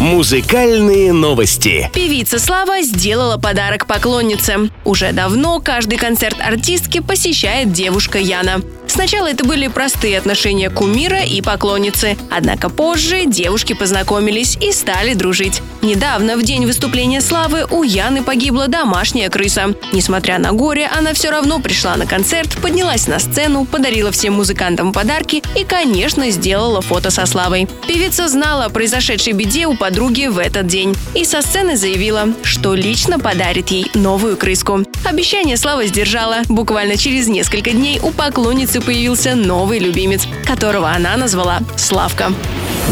Музыкальные новости. Певица Слава сделала подарок поклоннице. Уже давно каждый концерт артистки посещает девушка Яна. Сначала это были простые отношения кумира и поклонницы, однако позже девушки познакомились и стали дружить. Недавно, в день выступления Славы, у Яны погибла домашняя крыса. Несмотря на горе, она все равно пришла на концерт, поднялась на сцену, подарила всем музыкантам подарки и, конечно, сделала фото со Славой. Певица знала о произошедшей беде у подруги в этот день и со сцены заявила, что лично подарит ей новую крыску. Обещание Слава сдержала. Буквально через несколько дней у поклонницы появился новый любимец, которого она назвала Славка.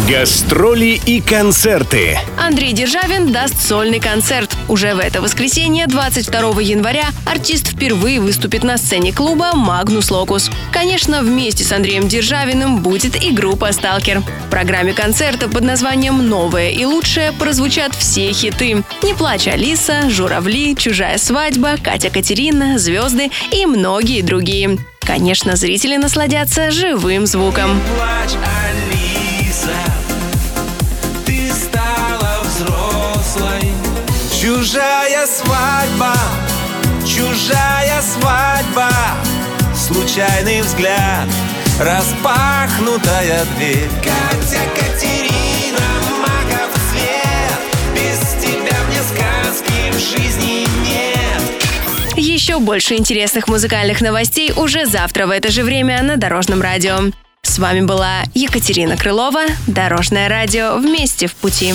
Гастроли и концерты. Андрей Державин даст сольный концерт. Уже в это воскресенье, 22 января, артист впервые выступит на сцене клуба «Магнус Локус». Конечно, вместе с Андреем Державиным будет и группа «Сталкер». В программе концерта под названием «Новое и лучшее» прозвучат все хиты. «Не плачь, Алиса», «Журавли», «Чужая свадьба», «Катя Катерина», «Звезды» и многие другие. Конечно, зрители насладятся живым звуком. Не плачь, Алиса, Чужая свадьба, чужая свадьба, случайный взгляд, распахнутая дверь. Катя, Катерина, магов цвет, без тебя мне сказки в жизни нет. Еще больше интересных музыкальных новостей уже завтра в это же время на Дорожном радио. С вами была Екатерина Крылова, Дорожное радио «Вместе в пути».